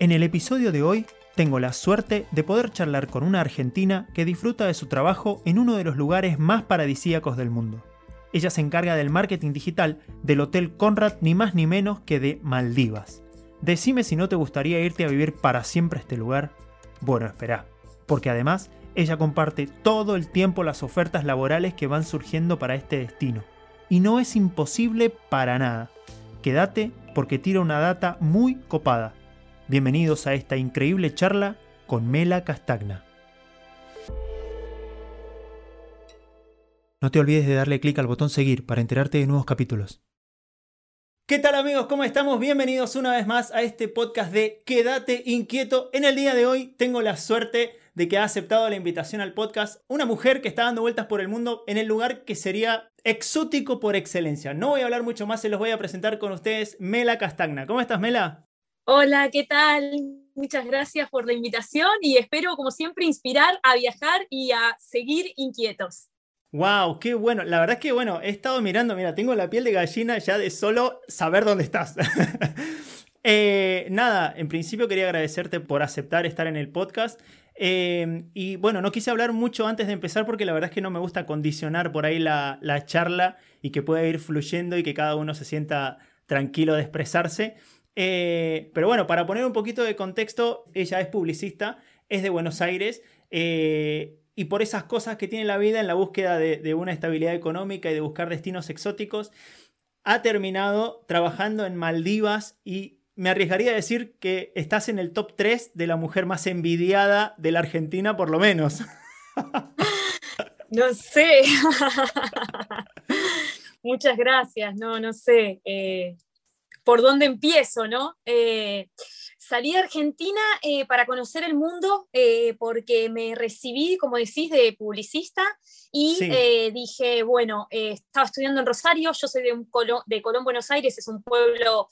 En el episodio de hoy tengo la suerte de poder charlar con una argentina que disfruta de su trabajo en uno de los lugares más paradisíacos del mundo. Ella se encarga del marketing digital del Hotel Conrad ni más ni menos que de Maldivas. Decime si no te gustaría irte a vivir para siempre a este lugar. Bueno, espera, porque además ella comparte todo el tiempo las ofertas laborales que van surgiendo para este destino. Y no es imposible para nada. Quédate porque tira una data muy copada. Bienvenidos a esta increíble charla con Mela Castagna. No te olvides de darle clic al botón seguir para enterarte de nuevos capítulos. ¿Qué tal amigos? ¿Cómo estamos? Bienvenidos una vez más a este podcast de Quédate inquieto. En el día de hoy tengo la suerte de que ha aceptado la invitación al podcast una mujer que está dando vueltas por el mundo en el lugar que sería exótico por excelencia. No voy a hablar mucho más, se los voy a presentar con ustedes, Mela Castagna. ¿Cómo estás, Mela? Hola, ¿qué tal? Muchas gracias por la invitación y espero, como siempre, inspirar a viajar y a seguir inquietos. Wow, qué bueno. La verdad es que bueno, he estado mirando, mira, tengo la piel de gallina ya de solo saber dónde estás. Eh, nada, en principio quería agradecerte por aceptar estar en el podcast. Eh, y bueno, no quise hablar mucho antes de empezar porque la verdad es que no me gusta condicionar por ahí la charla y que pueda ir fluyendo y que cada uno se sienta tranquilo de expresarse. Eh, pero bueno, para poner un poquito de contexto, ella es publicista, es de Buenos Aires. Eh, y por esas cosas que tiene la vida en la búsqueda de, una estabilidad económica y de buscar destinos exóticos, ha terminado trabajando en Maldivas y me arriesgaría a decir que estás en el top 3 de la mujer más envidiada de la Argentina, por lo menos. No sé. Muchas gracias, no, no sé. Eh, por dónde empiezo, ¿no? Eh, salí de Argentina eh, para conocer el mundo eh, porque me recibí, como decís, de publicista y dije, bueno, estaba estudiando en Rosario, yo soy de, un de Colón, Buenos Aires, es un pueblo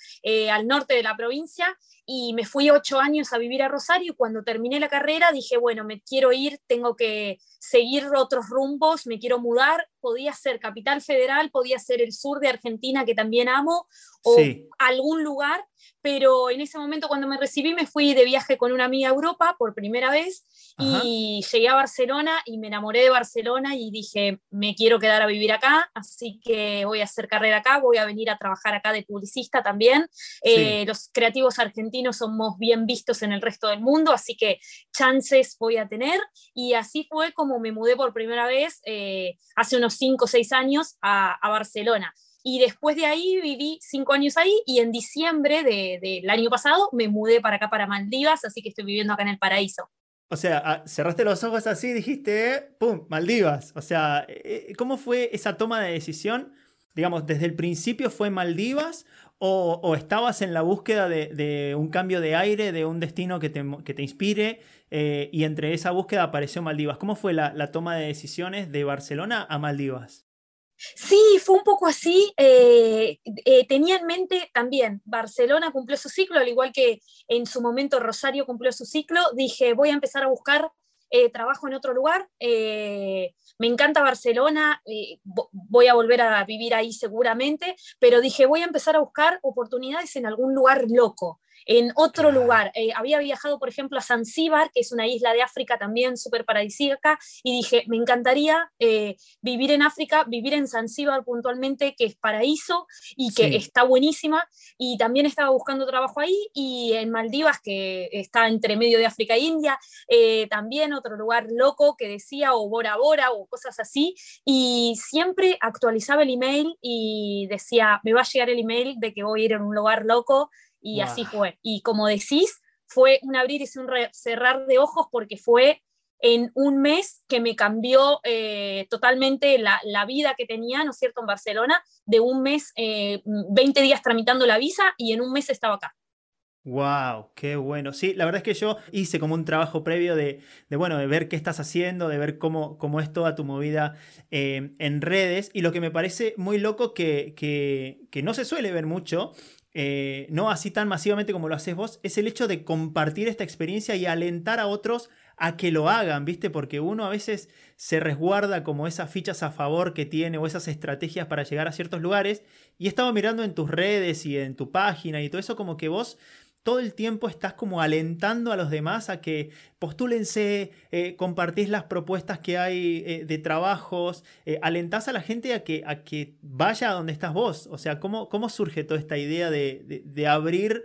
al norte de la provincia, y me fui ocho años a vivir a Rosario y cuando terminé la carrera dije, bueno, me quiero ir, tengo que seguir otros rumbos, me quiero mudar, podía ser Capital Federal, podía ser el sur de Argentina que también amo, o algún lugar, pero en ese momento cuando me recibí me fui de viaje con una amiga a Europa por primera vez y llegué a Barcelona y me enamoré de Barcelona y dije, me quiero quedar a vivir acá, así que voy a hacer carrera acá, voy a venir a trabajar acá de publicista también. Eh, los creativos argentinos somos bien vistos en el resto del mundo, así que chances voy a tener. Y así fue como me mudé por primera vez eh, hace unos 5 o 6 años a, Barcelona. Y después de ahí viví cinco años ahí y en diciembre del año pasado me mudé para acá, para Maldivas, así que estoy viviendo acá en el paraíso. O sea, ah, cerraste los ojos así dijiste, ¡pum! Maldivas. O sea, eh, ¿cómo fue esa toma de decisión? Digamos, ¿desde el principio fue Maldivas o, estabas en la búsqueda de, un cambio de aire, de un destino que te, inspire eh, y entre esa búsqueda apareció Maldivas? ¿Cómo fue la toma de decisiones de Barcelona a Maldivas? Sí, fue un poco así. Eh, eh, tenía en mente también, Barcelona cumplió su ciclo, al igual que en su momento Rosario cumplió su ciclo. Dije, voy a empezar a buscar eh, trabajo en otro lugar. me encanta Barcelona, voy a volver a vivir ahí seguramente, pero dije, voy a empezar a buscar oportunidades en algún lugar loco en otro lugar. Eh, había viajado, por ejemplo, a Zanzíbar, que es una isla de África también súper paradisíaca, y dije, me encantaría eh, vivir en África, vivir en Zanzíbar puntualmente, que es paraíso y que está buenísima, y también estaba buscando trabajo ahí, y en Maldivas, que está entre medio de África e India, eh, también otro lugar loco que decía, o Bora Bora, o cosas así, y siempre actualizaba el email y decía, me va a llegar el email de que voy a ir a un lugar loco, y así fue. Y como decís, fue un abrir y un cerrar de ojos porque fue en un mes que me cambió eh, totalmente la, vida que tenía, ¿no es cierto?, en Barcelona, de un mes, 20 eh, días tramitando la visa y en un mes estaba acá. Wow, qué bueno. Sí, la verdad es que yo hice como un trabajo previo de, bueno, de ver qué estás haciendo, de ver cómo, cómo es toda tu movida eh, en redes. Y lo que me parece muy loco que, que, que no se suele ver mucho eh, no así tan masivamente como lo haces vos, es el hecho de compartir esta experiencia y alentar a otros a que lo hagan, ¿viste? Porque uno a veces se resguarda como esas fichas a favor que tiene o esas estrategias para llegar a ciertos lugares. Y he estado mirando en tus redes y en tu página y todo eso como que vos todo el tiempo estás como alentando a los demás a que postúlense, eh, compartís las propuestas que hay eh, de trabajos, eh, alentás a la gente a que, a que vaya a donde estás vos. O sea, ¿cómo, cómo surge toda esta idea de, de, abrir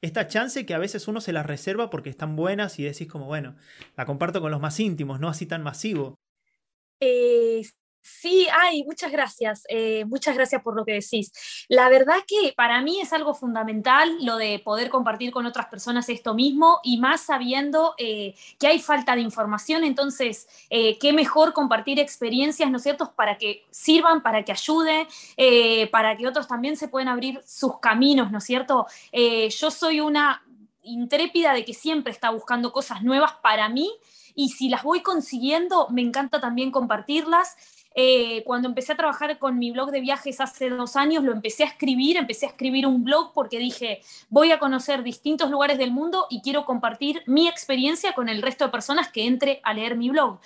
esta chance que a veces uno se la reserva porque están buenas y decís como, bueno, la comparto con los más íntimos, no así tan masivo? Sí, ay, muchas gracias, eh, muchas gracias por lo que decís. La verdad que para mí es algo fundamental lo de poder compartir con otras personas esto mismo y más sabiendo eh, que hay falta de información, entonces, eh, qué mejor compartir experiencias, ¿no es cierto?, para que sirvan, para que ayuden, para que otros también se puedan abrir sus caminos, ¿no es cierto? yo soy una intrépida de que siempre está buscando cosas nuevas para mí y si las voy consiguiendo, me encanta también compartirlas. Eh, cuando empecé a trabajar con mi blog de viajes hace dos años, lo empecé a escribir, empecé a escribir un blog porque dije, voy a conocer distintos lugares del mundo y quiero compartir mi experiencia con el resto de personas que entre a leer mi blog.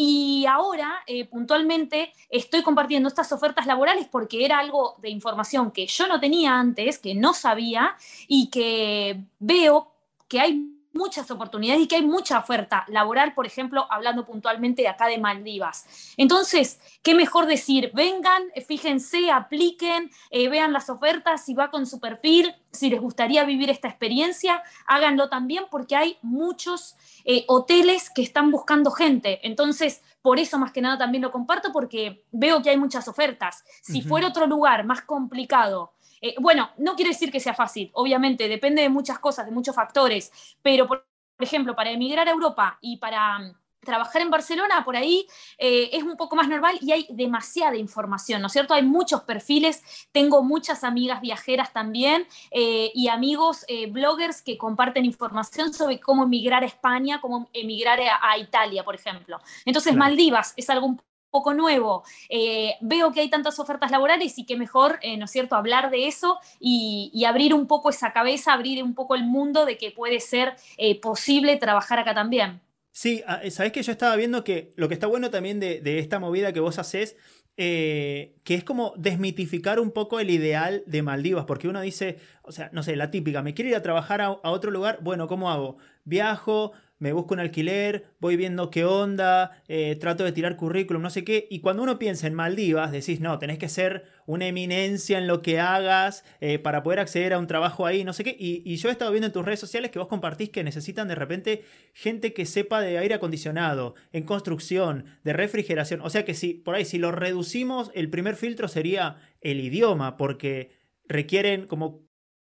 Y ahora, eh, puntualmente, estoy compartiendo estas ofertas laborales porque era algo de información que yo no tenía antes, que no sabía y que veo que hay muchas oportunidades y que hay mucha oferta laboral, por ejemplo, hablando puntualmente de acá de Maldivas. Entonces, ¿qué mejor decir? Vengan, fíjense, apliquen, eh, vean las ofertas, si va con su perfil, si les gustaría vivir esta experiencia, háganlo también porque hay muchos eh, hoteles que están buscando gente. Entonces, por eso más que nada también lo comparto porque veo que hay muchas ofertas. Si fuera otro lugar más complicado, eh, bueno, no quiere decir que sea fácil, obviamente, depende de muchas cosas, de muchos factores, pero por, ejemplo, para emigrar a Europa y para mm, trabajar en Barcelona, por ahí eh, es un poco más normal y hay demasiada información, ¿no es cierto? Hay muchos perfiles, tengo muchas amigas viajeras también eh, y amigos bloggers que comparten información sobre cómo emigrar a España, cómo emigrar a, Italia, por ejemplo. Entonces, Maldivas es algo un poco nuevo, eh, veo que hay tantas ofertas laborales y que mejor, eh, ¿no es cierto?, hablar de eso y, abrir un poco esa cabeza, abrir un poco el mundo de que puede ser eh, posible trabajar acá también. Sí, ah, sabes que yo estaba viendo que lo que está bueno también de, esta movida que vos haces, que es como desmitificar un poco el ideal de Maldivas, porque uno dice, o sea, no sé, la típica, me quiero ir a trabajar a, a otro lugar, bueno, ¿cómo hago? Viajo, me busco un alquiler, voy viendo qué onda, eh, trato de tirar currículum, no sé qué. Y cuando uno piensa en Maldivas, decís, no, tenés que ser una eminencia en lo que hagas eh, para poder acceder a un trabajo ahí, no sé qué. Y, yo he estado viendo en tus redes sociales que vos compartís que necesitan de repente gente que sepa de aire acondicionado, en construcción, de refrigeración. O sea que si, por ahí, si lo reducimos, el primer filtro sería el idioma, porque requieren como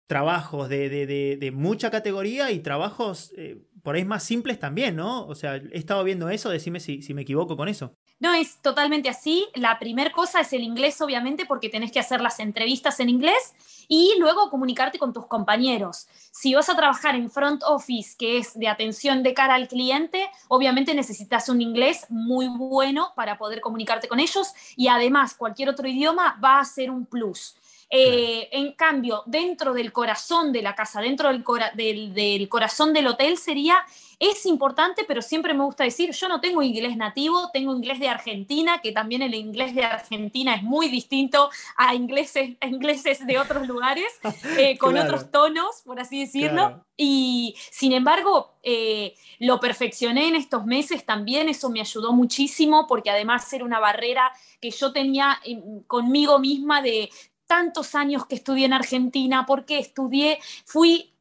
trabajos de, de, mucha categoría y trabajos eh, por ahí más simples también, ¿no? O sea, he estado viendo eso, decime si, si me equivoco con eso. No, es totalmente así. La primera cosa es el inglés, obviamente, porque tenés que hacer las entrevistas en inglés y luego comunicarte con tus compañeros. Si vas a trabajar en front office, que es de atención de cara al cliente, obviamente necesitas un inglés muy bueno para poder comunicarte con ellos y además cualquier otro idioma va a ser un plus. Eh, en cambio, dentro del corazón de la casa, dentro del, del, corazón del hotel sería, es importante, pero siempre me gusta decir, yo no tengo inglés nativo, tengo inglés de Argentina, que también el inglés de Argentina es muy distinto a ingleses, ingleses de otros lugares, eh, con otros tonos, por así decirlo. Y sin embargo, eh, lo perfeccioné en estos meses también, eso me ayudó muchísimo, porque además era una barrera que yo tenía conmigo misma de tantos años que estudié en Argentina, porque estudié, fui,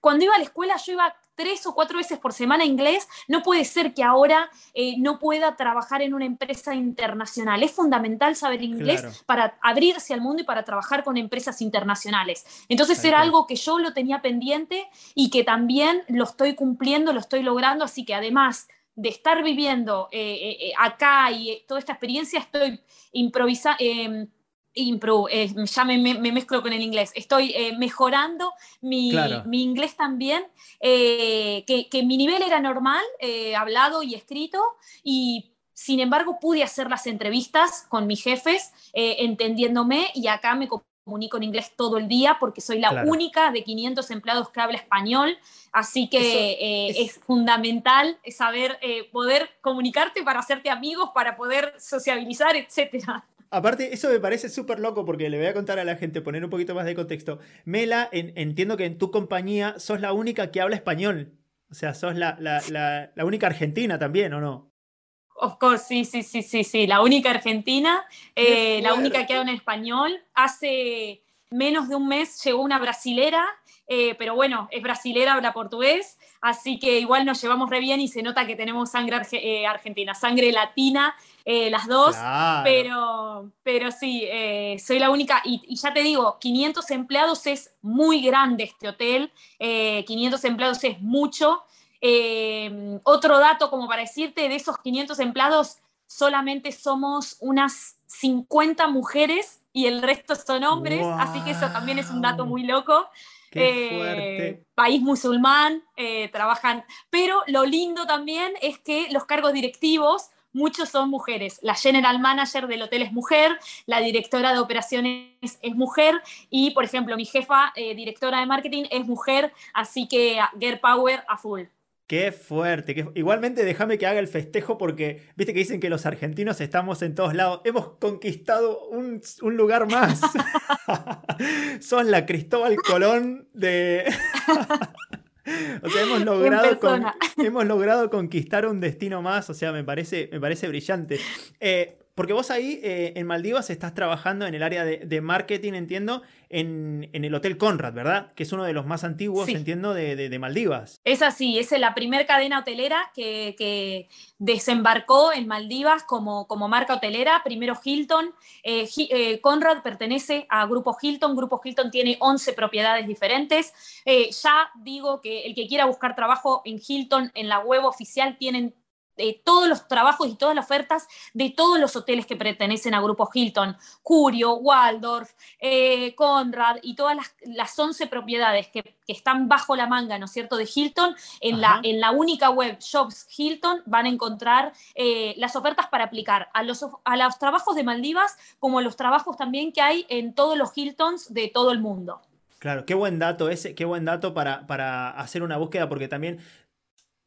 cuando iba a la escuela yo iba tres o cuatro veces por semana inglés, no puede ser que ahora eh, no pueda trabajar en una empresa internacional. Es fundamental saber inglés para abrirse al mundo y para trabajar con empresas internacionales. Entonces era algo que yo lo tenía pendiente y que también lo estoy cumpliendo, lo estoy logrando, así que además de estar viviendo eh, eh, acá y toda esta experiencia, estoy improvisando improve, ya me, mezclo con el inglés, estoy eh, mejorando mi, inglés también, eh, que, mi nivel era normal, eh, hablado y escrito, y sin embargo pude hacer las entrevistas con mis jefes, entendiéndome, y acá me comunico en inglés todo el día porque soy la única de 500 empleados que habla español, así que es... es... fundamental saber poder comunicarte para hacerte amigos, para poder sociabilizar, etcétera. Aparte, eso me parece súper loco porque le voy a contar a la gente, poner un poquito más de contexto. Mela, entiendo que en tu compañía sos la única que habla español. O sea, sos la, la, única argentina también, ¿o no? Of course, sí, sí, sí, sí, sí. La única argentina, eh, la única que habla en español. Hace menos de un mes llegó una brasilera, eh, pero bueno, es brasilera, habla portugués, así que igual nos llevamos re bien y se nota que tenemos sangre eh, argentina, sangre latina, las dos, pero, pero sí, soy la única, y, y, ya te digo, 500 empleados es muy grande este hotel, 500 empleados es mucho, eh, otro dato como para decirte, de esos 500 empleados, solamente somos unas 50 mujeres y el resto son hombres, así que eso también es un dato muy loco. Eh, país musulmán, eh, trabajan, pero lo lindo también es que los cargos directivos, muchos son mujeres. La general manager del hotel es mujer, la directora de operaciones es mujer y, por ejemplo, mi jefa, directora de marketing, es mujer, así que Girl Power a full. Qué fuerte. Igualmente déjame que haga el festejo porque, viste que dicen que los argentinos estamos en todos lados. Hemos conquistado un, lugar más. Son la Cristóbal Colón de... o sea, hemos logrado, hemos logrado conquistar un destino más. O sea, me parece, me parece brillante. Eh, porque vos ahí eh, en Maldivas estás trabajando en el área de, marketing, entiendo, en, el Hotel Conrad, ¿verdad? Que es uno de los más antiguos, entiendo, de, Maldivas. Es así, es la primera cadena hotelera que, desembarcó en Maldivas como, como marca hotelera. Primero Hilton. Eh, eh, Conrad pertenece a Grupo Hilton. Grupo Hilton tiene 11 propiedades diferentes. ya digo que el que quiera buscar trabajo en Hilton, en la web oficial, tienen todos los trabajos y todas las ofertas de todos los hoteles que pertenecen a Grupo Hilton, Curio, Waldorf, eh, Conrad y todas las, 11 propiedades que, están bajo la manga, ¿no es cierto?, de Hilton, en, la, en la única web Shops Hilton van a encontrar eh, las ofertas para aplicar a los, a los trabajos de Maldivas como los trabajos también que hay en todos los Hiltons de todo el mundo. Claro, qué buen dato ese, qué buen dato para, para hacer una búsqueda, porque también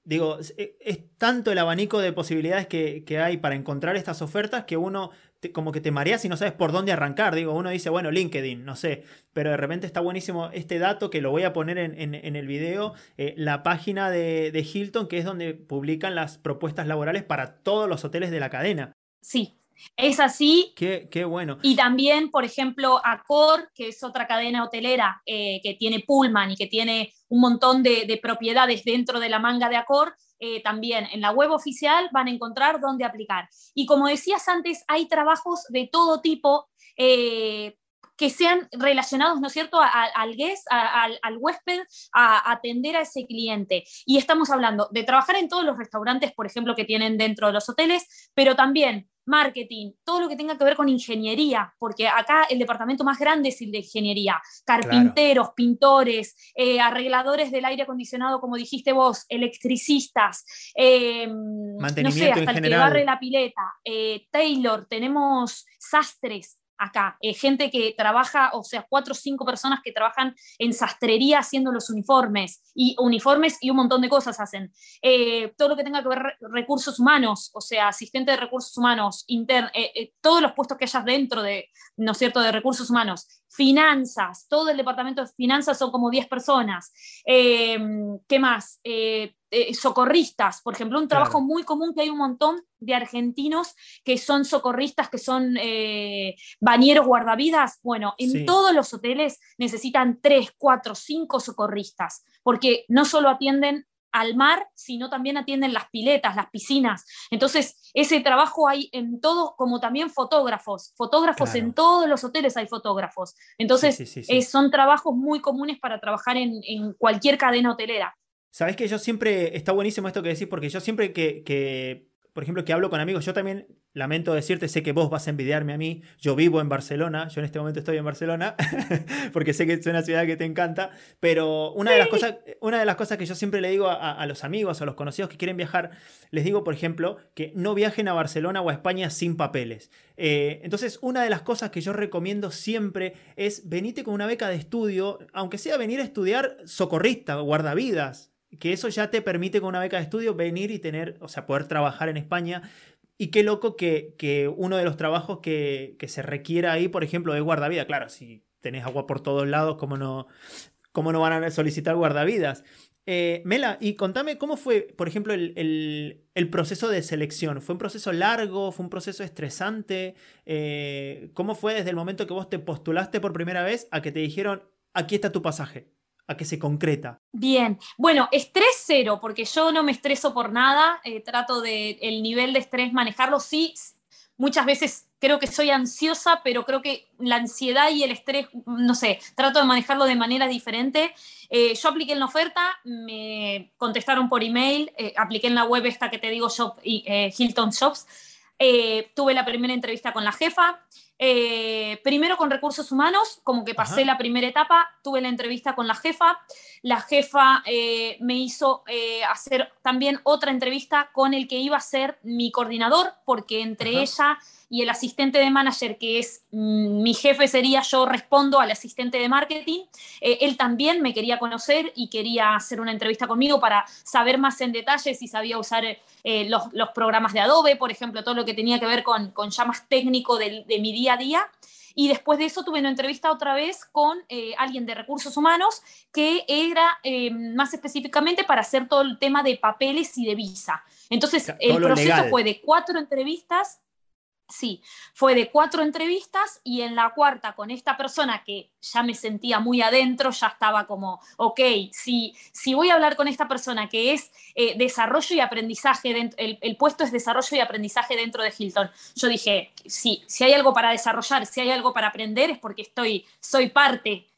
digo, e, es, tanto el abanico de posibilidades que, hay para encontrar estas ofertas que uno como que te mareas y no sabes por dónde arrancar. Digo, uno dice, bueno, LinkedIn, no sé, pero de repente está buenísimo este dato que lo voy a poner en, el video, eh, la página de, de Hilton, que es donde publican las propuestas laborales para todos los hoteles de la cadena. Sí, es así. Qué, bueno. Y también, por ejemplo, Accor, que es otra cadena hotelera eh, que tiene Pullman y que tiene un montón de, propiedades dentro de la manga de Accor, eh, también en la web oficial van a encontrar dónde aplicar. Y como decías antes, hay trabajos de todo tipo. Eh, que sean relacionados, ¿no es cierto?, al guest, al, al, huésped, a atender a ese cliente. Y estamos hablando de trabajar en todos los restaurantes, por ejemplo, que tienen dentro de los hoteles, pero también marketing, todo lo que tenga que ver con ingeniería, porque acá el departamento más grande es el de ingeniería, carpinteros, pintores, eh, arregladores del aire acondicionado, como dijiste vos, electricistas, eh, no sé, hasta el que barre la pileta, eh, Taylor, tenemos sastres, acá. Eh, gente que trabaja, o sea, cuatro o cinco personas que trabajan en sastrería haciendo los uniformes, y uniformes y un montón de cosas hacen. Eh, todo lo que tenga que ver recursos humanos, o sea, asistente de recursos humanos, eh, todos los puestos que hayas dentro de, ¿no es cierto?, de recursos humanos, finanzas, todo el departamento de finanzas son como 10 personas. ¿Qué más? Eh, socorristas, por ejemplo, un trabajo muy común que hay un montón de argentinos que son socorristas, que son eh, bañeros guardavidas. Bueno, en todos los hoteles necesitan tres, cuatro, cinco socorristas, porque no solo atienden al mar, sino también atienden las piletas, las piscinas. Entonces, ese trabajo hay en todo, como también fotógrafos. Fotógrafos en todos los hoteles hay fotógrafos. Entonces, eh, son trabajos muy comunes para trabajar en, en cualquier cadena hotelera. Sabes que yo siempre, está buenísimo esto que decís, porque yo siempre que, que, por ejemplo, que hablo con amigos, yo también lamento decirte, sé que vos vas a envidiarme a mí, yo vivo en Barcelona, yo en este momento estoy en Barcelona, porque sé que es una ciudad que te encanta, pero una de las cosas, una de las cosas que yo siempre le digo a, los amigos, a los conocidos que quieren viajar, les digo, por ejemplo, que no viajen a Barcelona o a España sin papeles. Eh, entonces, una de las cosas que yo recomiendo siempre es venite con una beca de estudio, aunque sea venir a estudiar socorrista, guardavidas, que eso ya te permite con una beca de estudio venir y tener, o sea, poder trabajar en España. Y qué loco que, uno de los trabajos que, se requiera ahí, por ejemplo, es guardavida. Claro, si tenés agua por todos lados, ¿cómo no, cómo no van a solicitar guardavidas? Eh, Mela, y contame cómo fue, por ejemplo, el, proceso de selección. ¿Fue un proceso largo? ¿Fue un proceso estresante? Eh, ¿Cómo fue desde el momento que vos te postulaste por primera vez a que te dijeron, aquí está tu pasaje? ¿A que se concreta? Bien, bueno, estrés cero, porque yo no me estreso por nada, eh, trato de el nivel de estrés manejarlo, sí, muchas veces creo que soy ansiosa, pero creo que la ansiedad y el estrés, no sé, trato de manejarlo de manera diferente. Eh, yo apliqué en la oferta, me contestaron por email, eh, apliqué en la web esta que te digo, Shop, Hilton Shops. tuve la primera entrevista con la jefa. Primero con recursos humanos, como que pasé la primera etapa, tuve la entrevista con la jefa. La jefa me hizo hacer también otra entrevista con el que iba a ser mi coordinador, porque entre ella y el asistente de manager, que es mm, mi jefe, sería yo respondo al asistente de marketing. Eh, él también me quería conocer y quería hacer una entrevista conmigo para saber más en detalle si sabía usar eh, los, programas de Adobe, por ejemplo, todo lo que tenía que ver con, con ya más técnico de, mi día a día. Y después de eso tuve una entrevista otra vez con eh, alguien de recursos humanos que era más específicamente para hacer todo el tema de papeles y de visa. Entonces, el proceso fue de cuatro entrevistas Sí, fue de cuatro entrevistas y en la cuarta con esta persona que ya me sentía muy adentro, ya estaba como, ok, si, si voy a hablar con esta persona que es eh, desarrollo y aprendizaje, el, puesto es desarrollo y aprendizaje dentro de Hilton, yo dije, sí, si hay algo para desarrollar, si hay algo para aprender es porque estoy, soy parte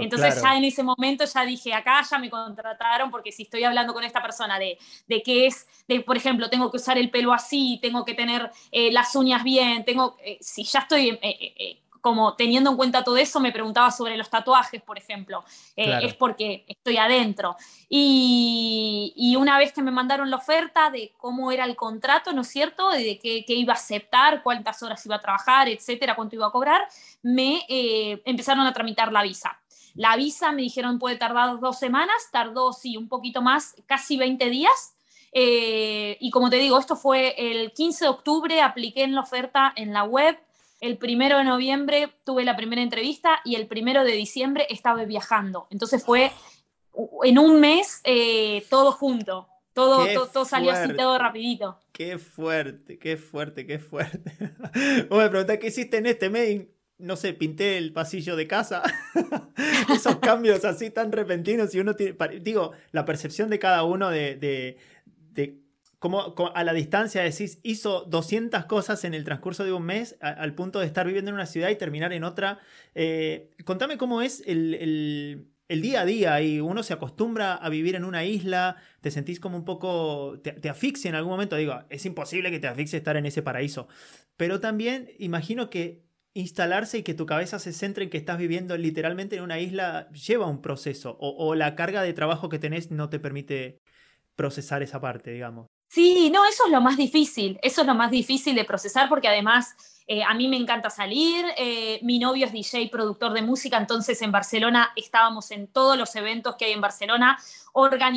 entonces ya en ese momento ya dije, acá ya me contrataron porque si estoy hablando con esta persona de, de qué es, de, por ejemplo, tengo que usar el pelo así, tengo que tener eh, las uñas bien, tengo, eh, si ya estoy eh, como teniendo en cuenta todo eso, me preguntaba sobre los tatuajes, por ejemplo, es porque estoy adentro. Y, y, una vez que me mandaron la oferta de cómo era el contrato, ¿no es cierto?, de qué, qué iba a aceptar, cuántas horas iba a trabajar, etcétera, cuánto iba a cobrar, me eh, empezaron a tramitar la visa. La visa me dijeron puede tardar dos semanas, tardó sí un poquito más, casi 20 días. Eh, y como te digo, esto fue el 15 de octubre, apliqué en la oferta en la web. El primero de noviembre tuve la primera entrevista y el primero de diciembre estaba viajando. Entonces fue en un mes eh, todo junto. Todo, todo, salió así todo rapidito. Qué fuerte, qué fuerte, qué fuerte. Vos me preguntás qué hiciste en este mes no sé, pinté el pasillo de casa. Esos cambios así tan repentinos y uno tiene, digo, la percepción de cada uno de, de, de cómo, a la distancia decís, hizo 200 cosas en el transcurso de un mes al punto de estar viviendo en una ciudad y terminar en otra. Eh, contame cómo es el, el, día a día y uno se acostumbra a vivir en una isla, te sentís como un poco, te, te asfixia en algún momento, digo, es imposible que te asfixie estar en ese paraíso, pero también imagino que instalarse y que tu cabeza se centre en que estás viviendo literalmente en una isla lleva un proceso o, la carga de trabajo que tenés no te permite procesar esa parte, digamos. Sí, no, eso es lo más difícil, eso es lo más difícil de procesar porque además eh, a mí me encanta salir, eh, mi novio es DJ, productor de música, entonces en Barcelona estábamos en todos los eventos que hay en Barcelona.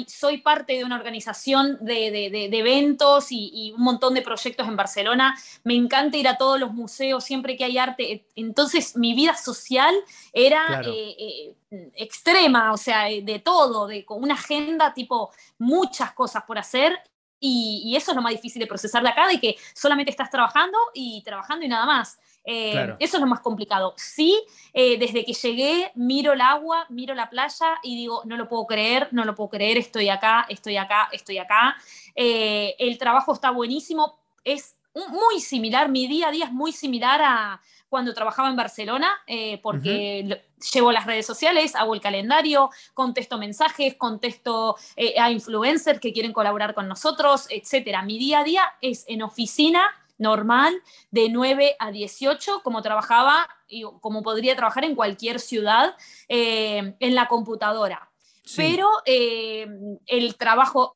soy parte de una organización de, eventos y, un montón de proyectos en Barcelona. Me encanta ir a todos los museos siempre que hay arte. Entonces mi vida social era eh, extrema, o sea, de todo, de, con una agenda tipo muchas cosas por hacer y, eso es lo más difícil de procesar de acá, de que solamente estás trabajando y trabajando y nada más. Eh, eso es lo más complicado. Sí, eh, desde que llegué, miro el agua, miro la playa y digo, no lo puedo creer, no lo puedo creer, estoy acá, estoy acá, estoy acá. Eh, el trabajo está buenísimo, es muy similar, mi día a día es muy similar a, cuando trabajaba en Barcelona, eh, porque llevo las redes sociales, hago el calendario, contesto mensajes, contesto eh, a influencers que quieren colaborar con nosotros, etc. Mi día a día es en oficina normal, de 9 a 18, como trabajaba y como podría trabajar en cualquier ciudad, eh, en la computadora. Pero el trabajo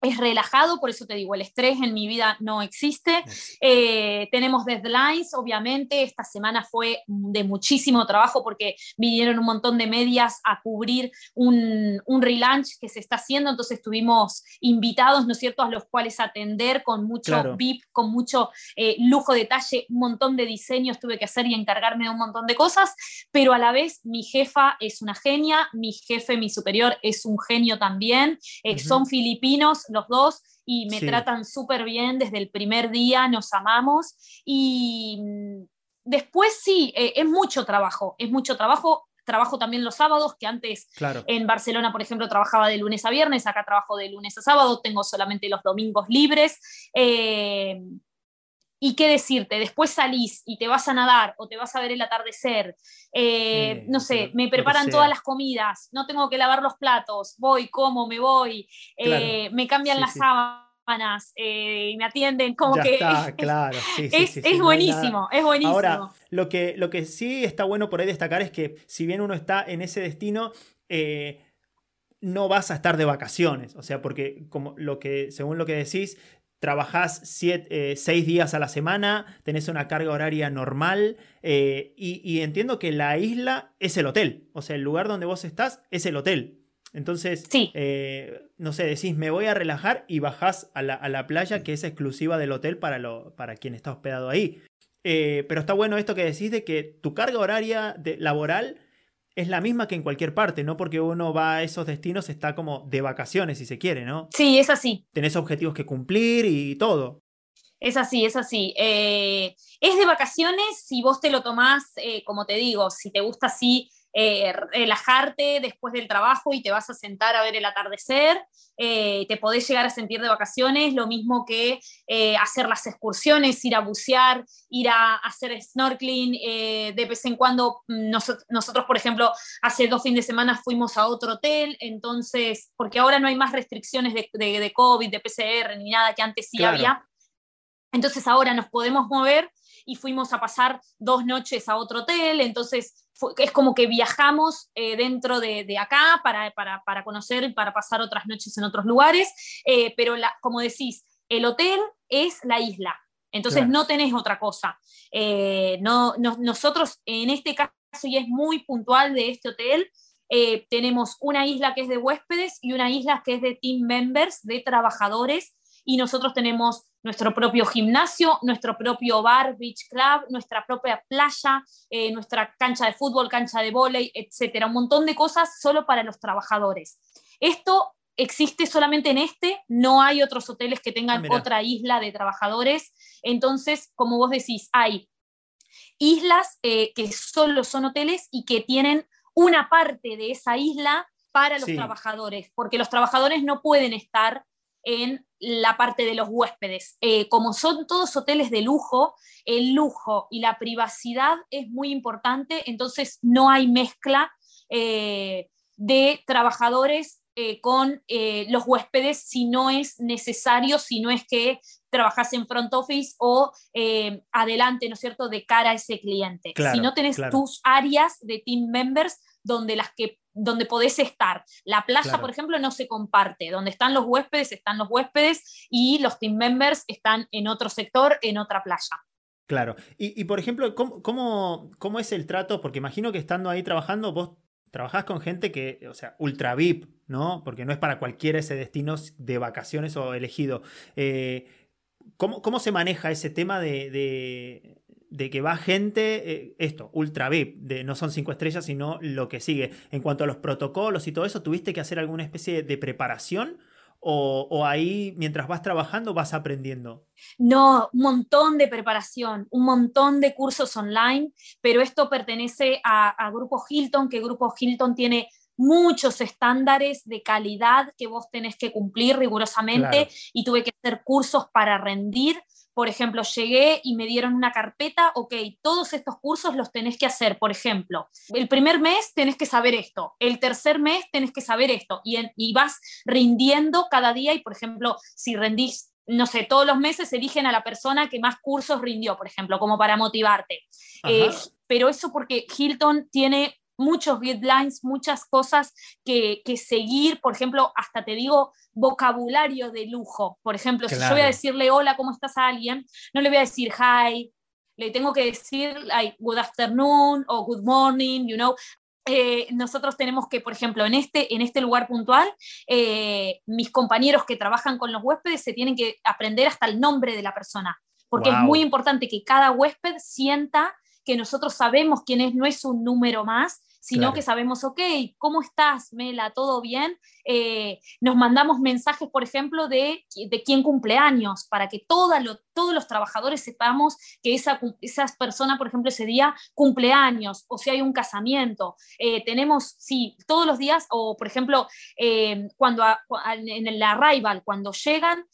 es relajado, por eso te digo, el estrés en mi vida no existe. Eh, tenemos deadlines, obviamente, esta semana fue de muchísimo trabajo porque vinieron un montón de medias a cubrir un, un relaunch que se está haciendo, entonces tuvimos invitados, ¿no es cierto?, a los cuales atender con mucho VIP, con mucho eh, lujo, detalle, un montón de diseños tuve que hacer y encargarme de un montón de cosas, pero a la vez mi jefa es una genia, mi jefe, mi superior es un genio también, eh, son filipinos, los dos y me tratan súper bien desde el primer día, nos amamos y mm, después sí, eh, es mucho trabajo, es mucho trabajo. Trabajo también los sábados, que antes en Barcelona, por ejemplo, trabajaba de lunes a viernes, acá trabajo de lunes a sábado, tengo solamente los domingos libres. Eh, ¿Y qué decirte? Después salís y te vas a nadar o te vas a ver el atardecer. Eh, no sé, me preparan todas las comidas, no tengo que lavar los platos, voy, como, me voy, eh, me cambian las sábanas, eh, me atienden, como que. Está, claro. es, es buenísimo, es buenísimo. Ahora, lo que, lo que sí está bueno por ahí destacar es que si bien uno está en ese destino, no vas a estar de vacaciones. O sea, porque como lo que, según lo que decís, trabajás siete, eh, seis días a la semana, tenés una carga horaria normal eh, y, entiendo que la isla es el hotel, o sea, el lugar donde vos estás es el hotel. Entonces, eh, no sé, decís, me voy a relajar y bajás a la, playa que es exclusiva del hotel para, lo, para quien está hospedado ahí. pero está bueno esto que decís de que tu carga horaria de, laboral es la misma que en cualquier parte, no porque uno va a esos destinos está como de vacaciones, si se quiere, ¿no? Sí, es así. Tenés objetivos que cumplir y todo. Es así, es así. Eh, es de vacaciones si vos te lo tomás, eh, como te digo, si te gusta así eh, relajarte después del trabajo y te vas a sentar a ver el atardecer, eh, te podés llegar a sentir de vacaciones, lo mismo que eh, hacer las excursiones, ir a bucear, ir a hacer snorkeling, de vez en cuando mm, nosotros, por ejemplo, hace dos fines de semana fuimos a otro hotel, entonces, porque ahora no hay más restricciones de, de, COVID, de PCR, ni nada que antes sí había. Entonces ahora nos podemos mover y fuimos a pasar dos noches a otro hotel, entonces es como que viajamos eh, dentro de, acá para, para, conocer y para pasar otras noches en otros lugares, eh, pero como decís, el hotel es la isla, entonces no tenés otra cosa. Eh, no, nosotros en este caso, y es muy puntual de este hotel, tenemos una isla que es de huéspedes y una isla que es de team members, de trabajadores, y nosotros tenemos nuestro propio gimnasio, nuestro propio bar, beach club, nuestra propia playa, eh, nuestra cancha de fútbol, cancha de vóley, etcétera, un montón de cosas solo para los trabajadores. Esto existe solamente en este, no hay otros hoteles que tengan ah, otra isla de trabajadores. Entonces, como vos decís, hay islas eh, que solo son hoteles y que tienen una parte de esa isla para los trabajadores, porque los trabajadores no pueden estar en la parte de los huéspedes. Eh, como son todos hoteles de lujo, el lujo y la privacidad es muy importante, entonces no hay mezcla eh, de trabajadores eh, con los huéspedes si no es necesario, si no es que trabajas en front office o adelante, ¿no es cierto?, de cara a ese cliente. si no tenés tus áreas de team members donde las que donde podés estar. La playa, por ejemplo, no se comparte. Donde están los huéspedes, están los huéspedes y los team members están en otro sector, en otra playa. Claro. Y, por ejemplo, ¿cómo, ¿cómo, es el trato? Porque imagino que estando ahí trabajando, vos trabajás con gente que, o sea, ultra VIP, ¿no? Porque no es para cualquiera ese destino de vacaciones o elegido. Eh, ¿cómo, ¿cómo, se maneja ese tema de, de que va gente, eh, esto, ultra VIP, de, no son cinco estrellas, sino lo que sigue. En cuanto a los protocolos y todo eso, ¿tuviste que hacer alguna especie de preparación? O, ahí, mientras vas trabajando, vas aprendiendo? No, un montón de preparación, un montón de cursos online, pero esto pertenece a, Grupo Hilton, que Grupo Hilton tiene muchos estándares de calidad que vos tenés que cumplir rigurosamente y tuve que hacer cursos para rendir por ejemplo, llegué y me dieron una carpeta, ok, todos estos cursos los tenés que hacer, por ejemplo, el primer mes tenés que saber esto, el tercer mes tenés que saber esto, y, y vas rindiendo cada día y, por ejemplo, si rendís no sé, todos los meses eligen a la persona que más cursos rindió, por ejemplo, como para motivarte. Eh, pero eso porque Hilton tiene muchos guidelines, muchas cosas que, seguir, por ejemplo, hasta te digo vocabulario de lujo. Por ejemplo, si yo voy a decirle hola, ¿cómo estás a alguien? No le voy a decir hi, le tengo que decir like, good afternoon o good morning, you know. Eh, nosotros tenemos que, por ejemplo, en este, en este lugar puntual, eh, mis compañeros que trabajan con los huéspedes se tienen que aprender hasta el nombre de la persona, porque es muy importante que cada huésped sienta que nosotros sabemos quién es, no es un número más, sino que sabemos, ok, ¿cómo estás, Mela? ¿Todo bien? Eh, nos mandamos mensajes, por ejemplo, de, de quién cumpleaños, para que todos los trabajadores sepamos que esa, esa persona, por ejemplo, ese día cumpleaños, o si hay un casamiento. Eh, tenemos, sí, todos los días, o por ejemplo, eh, cuando en el arrival, cuando llegan,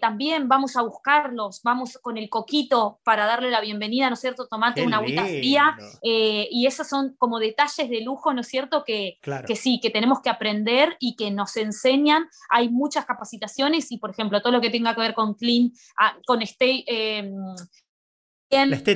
también vamos a buscarlos, vamos con el coquito para darle la bienvenida, ¿no es cierto? Tomate una agüita fría, y esos son como detalles de lujo, ¿no es cierto? Que, que sí, que tenemos que aprender y que nos enseñan. Hay muchas capacitaciones y, por ejemplo, todo lo que tenga que ver con clean, ah, con este...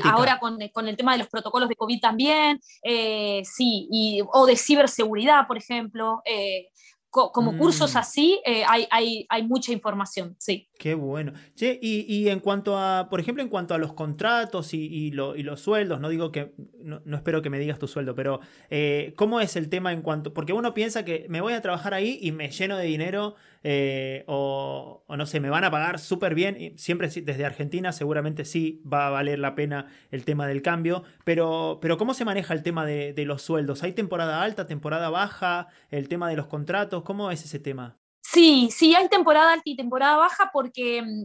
ahora con, con, el tema de los protocolos de COVID también, eh, sí, y, o de ciberseguridad, por ejemplo. Eh, como cursos mm. así, eh, hay, hay, hay, mucha información, sí. Qué bueno. Che, y, en cuanto a, por ejemplo, en cuanto a los contratos y, los sueldos, no digo que, no, espero que me digas tu sueldo, pero eh, ¿cómo es el tema en cuanto, porque uno piensa que me voy a trabajar ahí y me lleno de dinero eh, o, no sé, me van a pagar súper bien. Y siempre desde Argentina seguramente sí va a valer la pena el tema del cambio, pero, pero ¿cómo se maneja el tema de, los sueldos? ¿Hay temporada alta, temporada baja, el tema de los contratos? ¿Cómo es ese tema? Sí, sí, hay temporada alta y temporada baja porque mm,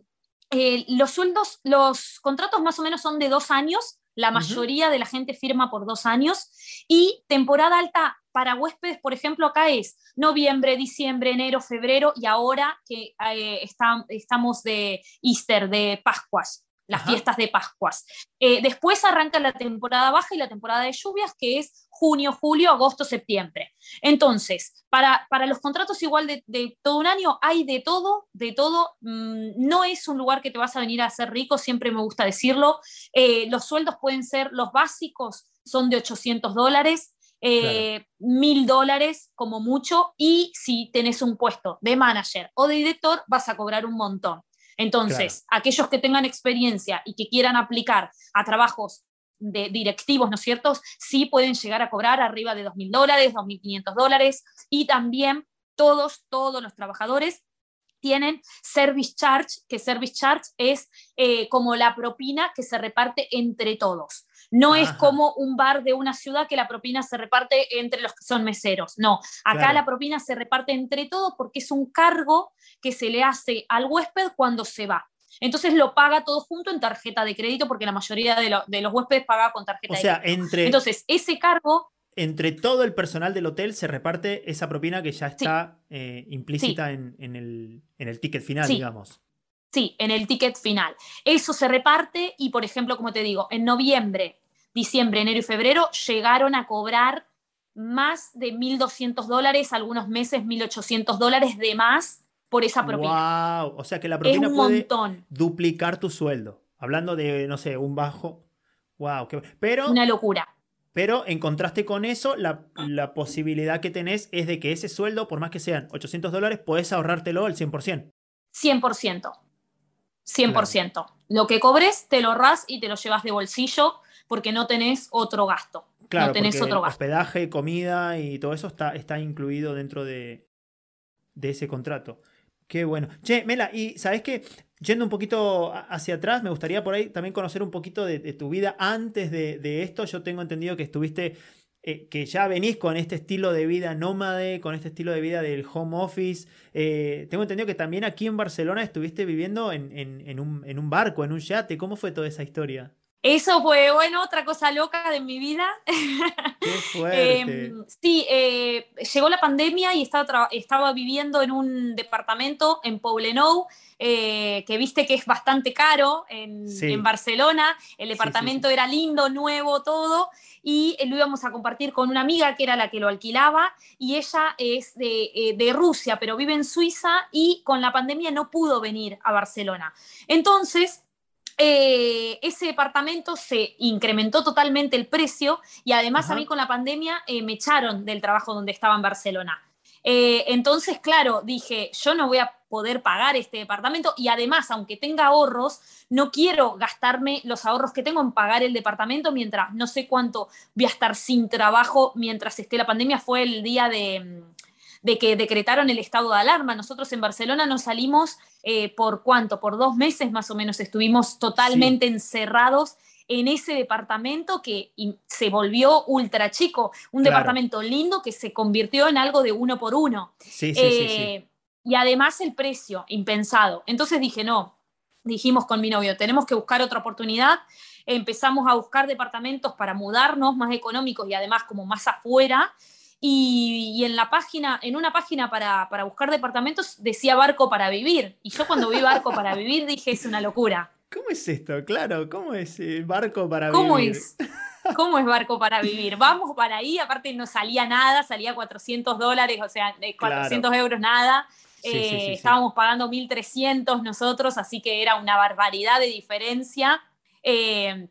eh, los sueldos, los contratos más o menos son de dos años, la mayoría de la gente firma por dos años y temporada alta para huéspedes, por ejemplo, acá es noviembre, diciembre, enero, febrero y ahora que eh, estamos de Easter, de Pascuas, las fiestas de Pascuas. Eh, después arranca la temporada baja y la temporada de lluvias, que es junio, julio, agosto, septiembre. Entonces, para, para los contratos igual de, todo un año, hay de todo, de todo. Mm, no es un lugar que te vas a venir a hacer rico, siempre me gusta decirlo. Eh, los sueldos pueden ser, los básicos son de 800 dólares, eh, mil dólares como mucho, y si tenés un puesto de manager o de director, vas a cobrar un montón. Entonces, aquellos que tengan experiencia y que quieran aplicar a trabajos de directivos, ¿no es cierto? Sí pueden llegar a cobrar arriba de 2.000 dólares, 2.500 dólares, y también todos, todos los trabajadores tienen service charge, que service charge es eh, como la propina que se reparte entre todos. No es como un bar de una ciudad que la propina se reparte entre los que son meseros. No, acá la propina se reparte entre todos porque es un cargo que se le hace al huésped cuando se va. Entonces lo paga todo junto en tarjeta de crédito porque la mayoría de, los huéspedes paga con tarjeta de crédito. Entre, Entonces, ese cargo... Entre todo el personal del hotel se reparte esa propina que ya está eh, implícita en, el, en, el, ticket final, digamos. Sí, en el ticket final. Eso se reparte y, por ejemplo, como te digo, en noviembre diciembre, enero y febrero llegaron a cobrar más de 1.200 dólares, algunos meses 1.800 dólares de más por esa propina. ¡Wow! O sea que la propina un puede montón. duplicar tu sueldo. Hablando de, no sé, un bajo. ¡Wow! Pero, Una locura. Pero en contraste con eso, la, posibilidad que tenés es de que ese sueldo, por más que sean 800 dólares, puedes ahorrártelo al 100%. 100%. 100%. Lo que cobres, te lo ahorras y te lo llevas de bolsillo porque no tenés otro gasto. Claro, no tenés otro gasto. hospedaje, comida y todo eso está, está incluido dentro de, ese contrato. Qué bueno. Che, Mela, y sabes qué? Yendo un poquito hacia atrás, me gustaría por ahí también conocer un poquito de, tu vida antes de, esto. Yo tengo entendido que estuviste, eh, que ya venís con este estilo de vida nómade, con este estilo de vida del home office. Eh, tengo entendido que también aquí en Barcelona estuviste viviendo en, en, un, en un barco, en un yate. ¿Cómo fue toda esa historia? Eso fue, bueno, otra cosa loca de mi vida. Em, sí, eh, llegó la pandemia y estaba, estaba viviendo en un departamento en Poblenou, eh, que viste que es bastante caro en, Barcelona. El departamento era lindo, nuevo, todo. Y lo íbamos a compartir con una amiga que era la que lo alquilaba. Y ella es de, eh, de Rusia, pero vive en Suiza y con la pandemia no pudo venir a Barcelona. Entonces eh, ese departamento se incrementó totalmente el precio y además a mí con la pandemia eh, me echaron del trabajo donde estaba en Barcelona. Eh, entonces, claro, dije, yo no voy a poder pagar este departamento y además, aunque tenga ahorros, no quiero gastarme los ahorros que tengo en pagar el departamento mientras no sé cuánto voy a estar sin trabajo mientras esté la pandemia. Fue el día de, que decretaron el estado de alarma. Nosotros en Barcelona nos salimos eh, por cuánto, por dos meses más o menos estuvimos totalmente encerrados en ese departamento que se volvió ultra chico, un departamento lindo que se convirtió en algo de uno por uno. Sí, sí, sí, eh, y además el precio, impensado. Entonces dije, no, dijimos con mi novio, tenemos que buscar otra oportunidad. Empezamos a buscar departamentos para mudarnos más económicos y además como más afuera. Y, en la página, en una página para, para buscar departamentos decía barco para vivir. Y yo cuando vi barco para vivir dije, es una locura. ¿Cómo es esto? Claro, ¿cómo es el barco para vivir? ¿Cómo es? ¿Cómo es barco para vivir? Vamos para ahí, aparte no salía nada, salía 400 dólares, o sea, de 400 euros nada. Eh, estábamos pagando 1.300 nosotros, así que era una barbaridad de diferencia. Eh,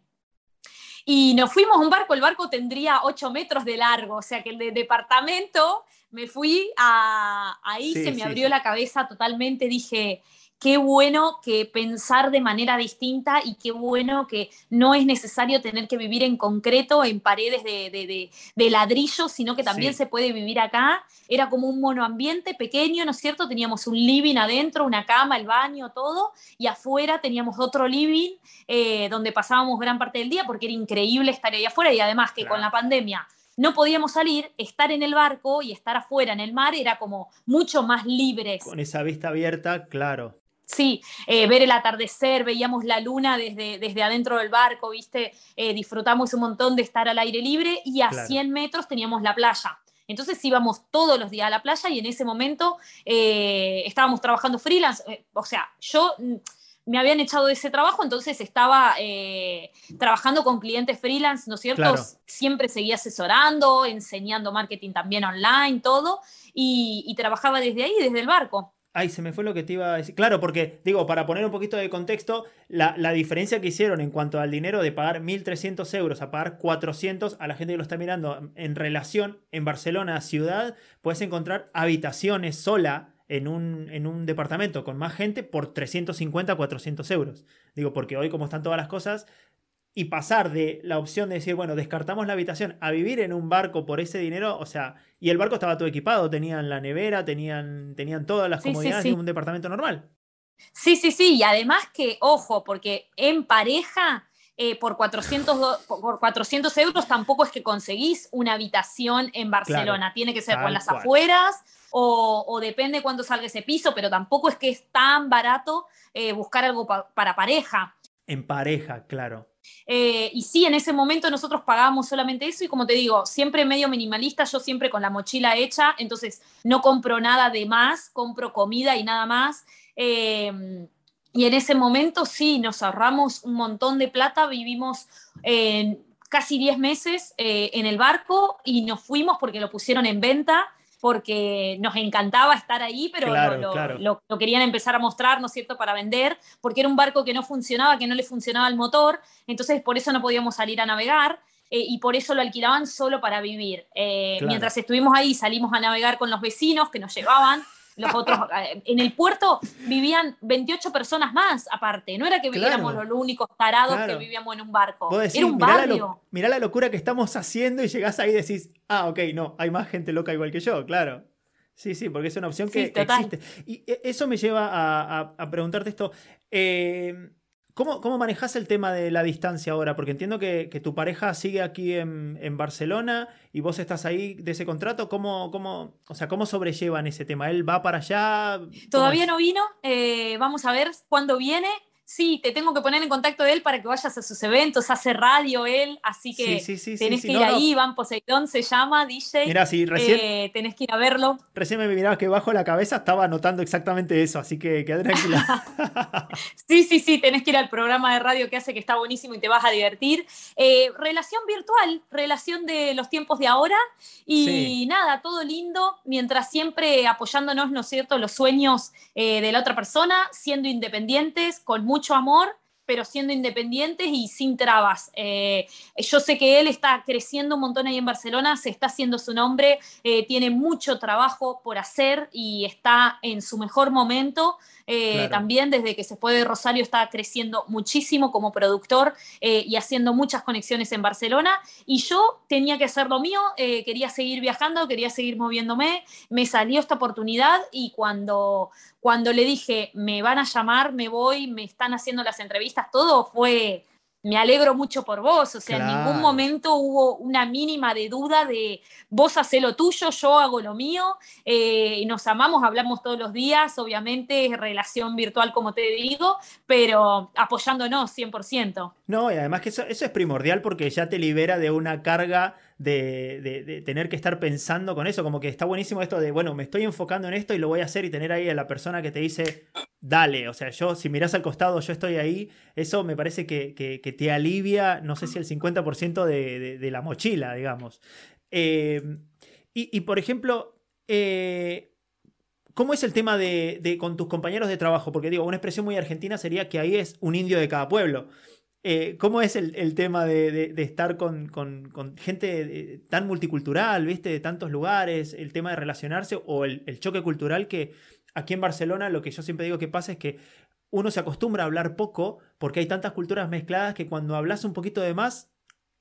y nos fuimos a un barco, el barco tendría 8 metros de largo, o sea que el de departamento me fui a, ahí, se me abrió la cabeza totalmente, dije, qué bueno que pensar de manera distinta y qué bueno que no es necesario tener que vivir en concreto, en paredes de, de, ladrillo, sino que también se puede vivir acá. Era como un monoambiente pequeño, ¿no es cierto? Teníamos un living adentro, una cama, el baño, todo, y afuera teníamos otro living eh, donde pasábamos gran parte del día porque era increíble estar ahí afuera y además que con la pandemia no podíamos salir, estar en el barco y estar afuera en el mar era como mucho más libres. Con esa vista abierta, claro. Sí, eh, ver el atardecer, veíamos la luna desde, desde adentro del barco, ¿viste? Eh, disfrutamos un montón de estar al aire libre y a 100 metros teníamos la playa. Entonces íbamos todos los días a la playa y en ese momento eh, estábamos trabajando freelance. o sea, yo mm, me habían echado de ese trabajo, entonces estaba trabajando con clientes freelance, ¿no es cierto? Siempre seguía asesorando, enseñando marketing también online, todo, y, y trabajaba desde ahí, desde el barco. Ay, se me fue lo que te iba a decir. Claro, porque, digo, para poner un poquito de contexto, la, diferencia que hicieron en cuanto al dinero de pagar 1.300 euros a pagar 400 a la gente que lo está mirando en relación en Barcelona, ciudad, puedes encontrar habitaciones sola en un, en un departamento con más gente por 350, 400 euros. Digo, porque hoy como están todas las cosas, y pasar de la opción de decir, bueno, descartamos la habitación a vivir en un barco por ese dinero, o sea, y el barco estaba todo equipado, tenían la nevera, tenían, tenían todas las comodidades de un departamento normal. Sí, sí, sí, y además que, ojo, porque en pareja, eh, por, 400, por 400 euros tampoco es que conseguís una habitación en Barcelona, tiene que ser por las afueras o, depende cuándo salga ese piso, pero tampoco es que es tan barato eh, buscar algo para pareja. En pareja, claro. Eh, y sí, en ese momento nosotros pagábamos solamente eso y como te digo, siempre medio minimalista, yo siempre con la mochila hecha, entonces no compro nada de más, compro comida y nada más. Eh, y en ese momento sí, nos ahorramos un montón de plata, vivimos casi 10 meses en el barco y nos fuimos porque lo pusieron en venta porque nos encantaba estar ahí, pero lo, querían empezar a mostrar, ¿no es cierto?, para vender, porque era un barco que no funcionaba, que no le funcionaba el motor, entonces por eso no podíamos salir a navegar. Eh, y por eso lo alquilaban solo para vivir. Eh, mientras estuvimos ahí, salimos a navegar con los vecinos que nos llevaban los otros, eh, en el puerto vivían 28 personas más aparte, no era que viviéramos los únicos tarados que vivíamos en un barco, era un barrio. Mirá la, locura que estamos haciendo y llegás ahí y decís, ah, ok, no, hay más gente loca igual que yo, claro. Sí, sí, porque es una opción que existe. Y e, eso me lleva a, preguntarte esto. Eh, ¿Cómo, ¿Cómo manejas el tema de la distancia ahora? Porque entiendo que, tu pareja sigue aquí en, Barcelona y vos estás ahí de ese contrato. ¿Cómo, cómo, o sea, ¿cómo sobrellevan ese tema? ¿Él va para allá? Todavía no vino. Eh, vamos a ver cuándo viene sí, te tengo que poner en contacto de él para que vayas a sus eventos, hace radio él, así que tenés que ir ahí, Iván Poseidón se llama, DJ. Mira, sí, recién. Eh, tenés que ir a verlo. Recién me miraba que bajo la cabeza estaba anotando exactamente eso, así que tranquila. sí, sí, sí, tenés que ir al programa de radio que hace que está buenísimo y te vas a divertir. Eh, relación virtual, relación de los tiempos de ahora y nada, todo lindo, mientras siempre apoyándonos, ¿no es cierto?, los sueños eh, de la otra persona, siendo independientes, con mucho mucho amor, pero siendo independientes y sin trabas. Eh, yo sé que él está creciendo un montón ahí en Barcelona, se está haciendo su nombre, eh, tiene mucho trabajo por hacer y está en su mejor momento. Eh, también desde que se fue de Rosario está creciendo muchísimo como productor y haciendo muchas conexiones en Barcelona. Y yo tenía que hacer lo mío, quería seguir viajando, quería seguir moviéndome, me salió esta oportunidad y cuando, cuando le dije, me van a llamar, me voy, me están haciendo las entrevistas, todo fue, me alegro mucho por vos, o sea, en ningún momento hubo una mínima de duda de vos hacés lo tuyo, yo hago lo mío, eh, nos amamos, hablamos todos los días, obviamente es relación virtual como te digo, pero apoyándonos 100%. No, y además que eso, eso es primordial porque ya te libera de una carga de, tener que estar pensando con eso, como que está buenísimo esto de, bueno, me estoy enfocando en esto y lo voy a hacer y tener ahí a la persona que te dice, dale, o sea, yo, si miras al costado, yo estoy ahí, eso me parece que, te alivia, no sé si el 50% de, la mochila, digamos. Eh, y, por ejemplo, eh, ¿Cómo es el tema de, con tus compañeros de trabajo? Porque digo, una expresión muy argentina sería que ahí es un indio de cada pueblo. Eh, ¿Cómo es el, tema de, estar con, gente tan multicultural, ¿viste? De tantos lugares, el tema de relacionarse o el, choque cultural que aquí en Barcelona lo que yo siempre digo que pasa es que uno se acostumbra a hablar poco porque hay tantas culturas mezcladas que cuando hablas un poquito de más,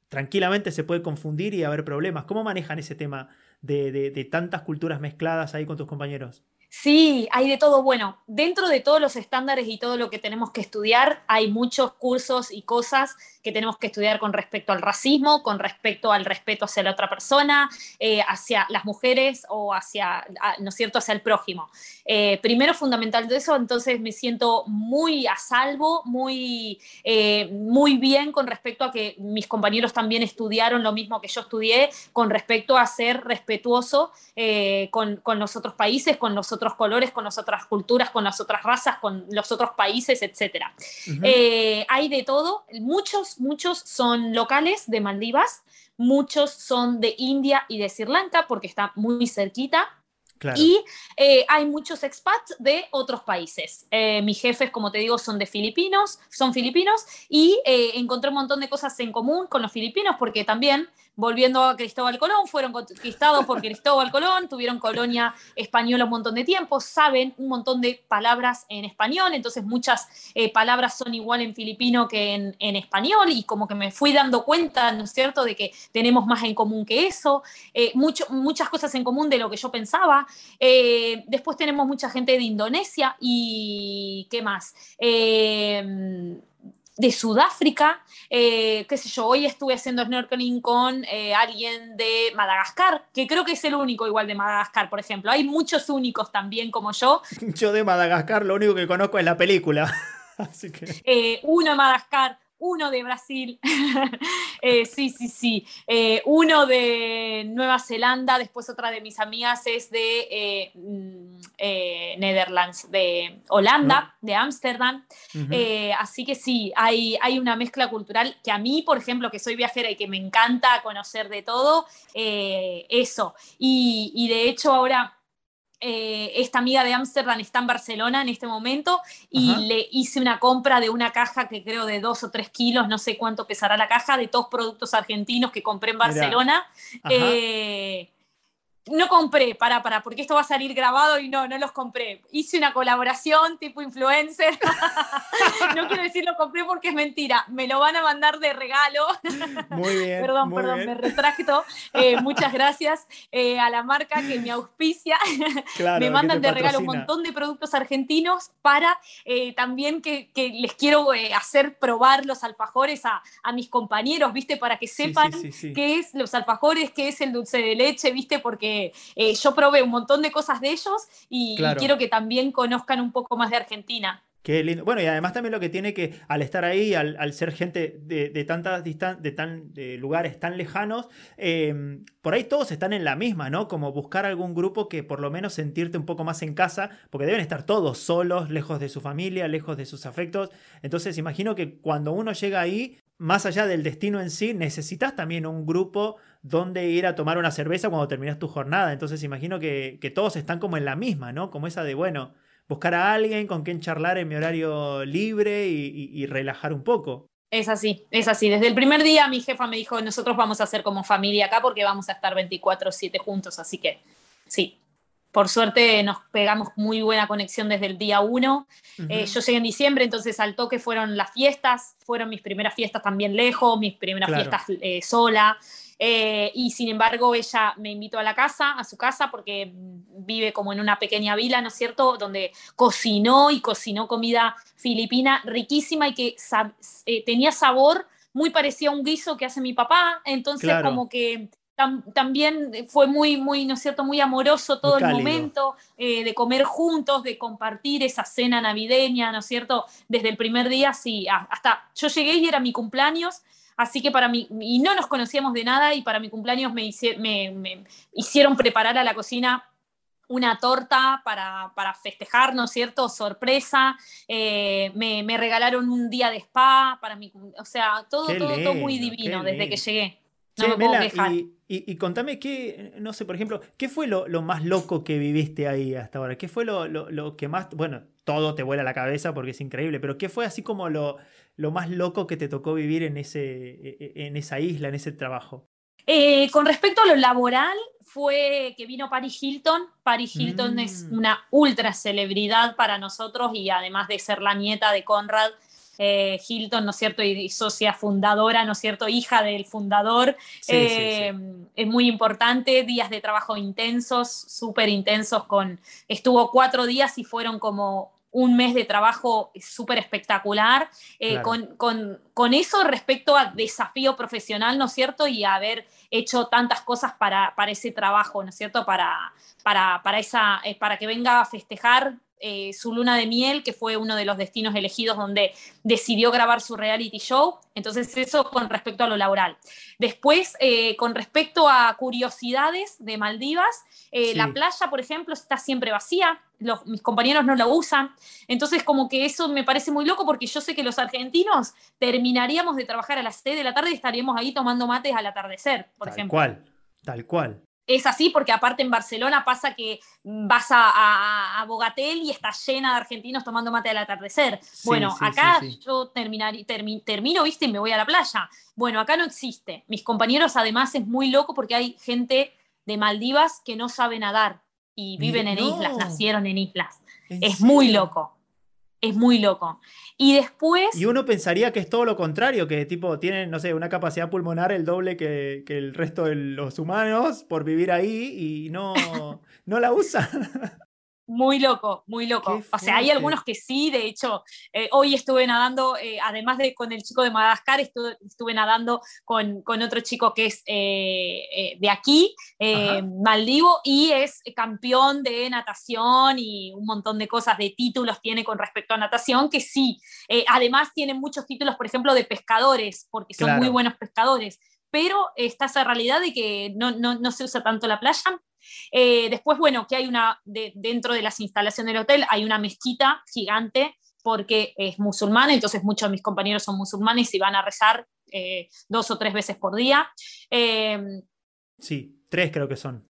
tranquilamente se puede confundir y haber problemas. ¿Cómo manejan ese tema de tantas culturas mezcladas ahí con tus compañeros? Sí, hay de todo. Bueno, dentro de todos los estándares y todo lo que tenemos que estudiar, hay muchos cursos y cosas que tenemos que estudiar con respecto al racismo, con respecto al respeto hacia la otra persona, eh, hacia las mujeres o hacia, ¿no es cierto?, hacia el prójimo. Eh, primero, fundamental de eso, entonces me siento muy a salvo, muy, eh, muy bien con respecto a que mis compañeros también estudiaron lo mismo que yo estudié, con respecto a ser respetuoso con, con los otros países, con los otros colores, con las otras culturas, con las otras razas, con los otros países, etc. hay de todo, muchos muchos, son locales de Maldivas, muchos son de India y de Sri Lanka porque está muy cerquita. Y eh, hay muchos expats de otros países. Eh, mis jefes, como te digo, son de filipinos, son filipinos y eh, encontré un montón de cosas en común con los filipinos porque también volviendo a Cristóbal Colón, fueron conquistados por Cristóbal Colón, tuvieron colonia española un montón de tiempo, saben un montón de palabras en español, entonces muchas eh, palabras son igual en filipino que en, español y como que me fui dando cuenta, ¿no es cierto?, de que tenemos más en común que eso, eh, muchas cosas en común de lo que yo pensaba. Eh, después tenemos mucha gente de Indonesia y ¿qué más? De Sudáfrica, eh, qué sé yo, hoy estuve haciendo snorkeling con eh, alguien de Madagascar, que creo que es el único igual de Madagascar, por ejemplo. Hay muchos únicos también como yo. Yo de Madagascar lo único que conozco es la película. Así que... Eh, uno de Madagascar, uno de Brasil, eh, sí, sí, sí, eh, uno de Nueva Zelanda, después otra de mis amigas es de eh, mm, Netherlands, de Holanda, de Ámsterdam, así que sí, hay, hay una mezcla cultural que a mí, por ejemplo, que soy viajera y que me encanta conocer de todo, eso, y, y de hecho ahora eh, esta amiga de Ámsterdam está en Barcelona en este momento y le hice una compra de una caja que creo de dos o tres kilos, no sé cuánto pesará la caja, de todos productos argentinos que compré en Barcelona no compré, para, para, porque esto va a salir grabado y no, no los compré. Hice una colaboración tipo influencer. no quiero decir lo compré porque es mentira. Me lo van a mandar de regalo. Muy bien. perdón, perdón, me retracto. Eh, muchas gracias eh, a la marca que me auspicia. me mandan de regalo un montón de productos argentinos para eh, también que, les quiero hacer probar los alfajores a, mis compañeros, ¿viste? Para que sepan qué es los alfajores, qué es el dulce de leche, ¿viste? Porque eh, yo probé un montón de cosas de ellos y, quiero que también conozcan un poco más de Argentina. Qué lindo. Bueno, y además también lo que tiene que, al estar ahí, al, ser gente de, tantas de tan, de lugares tan lejanos, em, por ahí todos están en la misma, ¿no? Como buscar algún grupo que por lo menos sentirte un poco más en casa, porque deben estar todos solos, lejos de su familia, lejos de sus afectos. Entonces, imagino que cuando uno llega ahí, más allá del destino en sí, necesitas también un grupo donde ir a tomar una cerveza cuando terminas tu jornada. Entonces imagino que, todos están como en la misma, ¿no? Como esa de, bueno, buscar a alguien con quien charlar en mi horario libre y, relajar un poco. Es así, es así. Desde el primer día mi jefa me dijo, nosotros vamos a ser como familia acá porque vamos a estar 24/7 juntos, así que sí, por suerte nos pegamos muy buena conexión desde el día uno. Eh, yo llegué en diciembre, entonces al toque fueron las fiestas, fueron mis primeras fiestas también lejos, mis primeras fiestas eh, sola. Eh, y sin embargo, ella me invitó a la casa, a su casa, porque vive como en una pequeña vila, ¿no es cierto?, donde cocinó y cocinó comida filipina riquísima y que tenía sabor muy parecido a un guiso que hace mi papá. Entonces, como que también fue muy, muy, ¿no es cierto?, muy amoroso todo el momento eh, de comer juntos, de compartir esa cena navideña, ¿no es cierto? Desde el primer día, sí, hasta yo llegué y era mi cumpleaños, así que para mí, y no nos conocíamos de nada, y para mi cumpleaños me, me, hicieron preparar a la cocina una torta para, festejar, ¿no es cierto? Sorpresa. Eh, me, regalaron un día de spa para mi, o sea, todo, todo, todo, muy divino desde que llegué. No me puedo quejar. Y, contame qué, no sé, por ejemplo, ¿qué fue lo, más loco que viviste ahí hasta ahora? ¿Qué fue lo, que más, bueno, todo te vuela a la cabeza porque es increíble, pero ¿qué fue así como lo, más loco que te tocó vivir en, ese, e, e, en esa isla, en ese trabajo? Eh, con respecto a lo laboral, fue que vino Paris Hilton. Paris Hilton es mm. una ultra celebridad para nosotros y además de ser la nieta de Conrad, eh, Hilton, ¿no es cierto? Y, socia fundadora, ¿no es cierto? Hija del fundador. Eh, es muy importante, días de trabajo intensos, súper intensos, con, estuvo cuatro días y fueron como un mes de trabajo súper espectacular, eh, con, eso respecto a desafío profesional, ¿no es cierto? Y haber hecho tantas cosas para, para ese trabajo, ¿no es cierto? Para, para, para, esa, para que venga a festejar eh, su luna de miel, que fue uno de los destinos elegidos donde decidió grabar su reality show. Entonces eso con respecto a lo laboral. Después, eh, con respecto a curiosidades de Maldivas, eh, la playa, por ejemplo, está siempre vacía. mis compañeros no la usan. Entonces, como que eso me parece muy loco porque yo sé que los argentinos terminaríamos de trabajar a las 6 de la tarde y estaríamos ahí tomando mates al atardecer, por ejemplo. Tal cual, tal cual es así porque aparte en Barcelona pasa que vas a, Bogatel y está llena de argentinos tomando mate al atardecer. bueno, acá yo terminar, termino, viste, y me voy a la playa. Bueno, acá no existe. Mis compañeros además es muy loco porque hay gente de Maldivas que no sabe nadar y viven en islas, nacieron en islas. Es muy loco es muy loco. Y después... Y uno pensaría que es todo lo contrario, que tipo tienen, no sé, una capacidad pulmonar el doble que, el resto de los humanos por vivir ahí y no, no la usan. Muy loco, muy loco. O sea, hay algunos que sí, de hecho, eh, hoy estuve nadando, eh, además de con el chico de Madagascar, estuve, nadando con, otro chico que es eh, de aquí, Maldivo, y es campeón de natación y un montón de cosas, de títulos tiene con respecto a natación, que sí, además tiene muchos títulos, por ejemplo, de pescadores, porque son muy buenos pescadores. Pero está esa realidad de que no, no, se usa tanto la playa eh, después, bueno, que hay una, dentro de las instalaciones del hotel hay una mezquita gigante porque es musulmana, entonces muchos de mis compañeros son musulmanes y van a rezar eh, dos o tres veces por día. Em, sí, tres creo que son.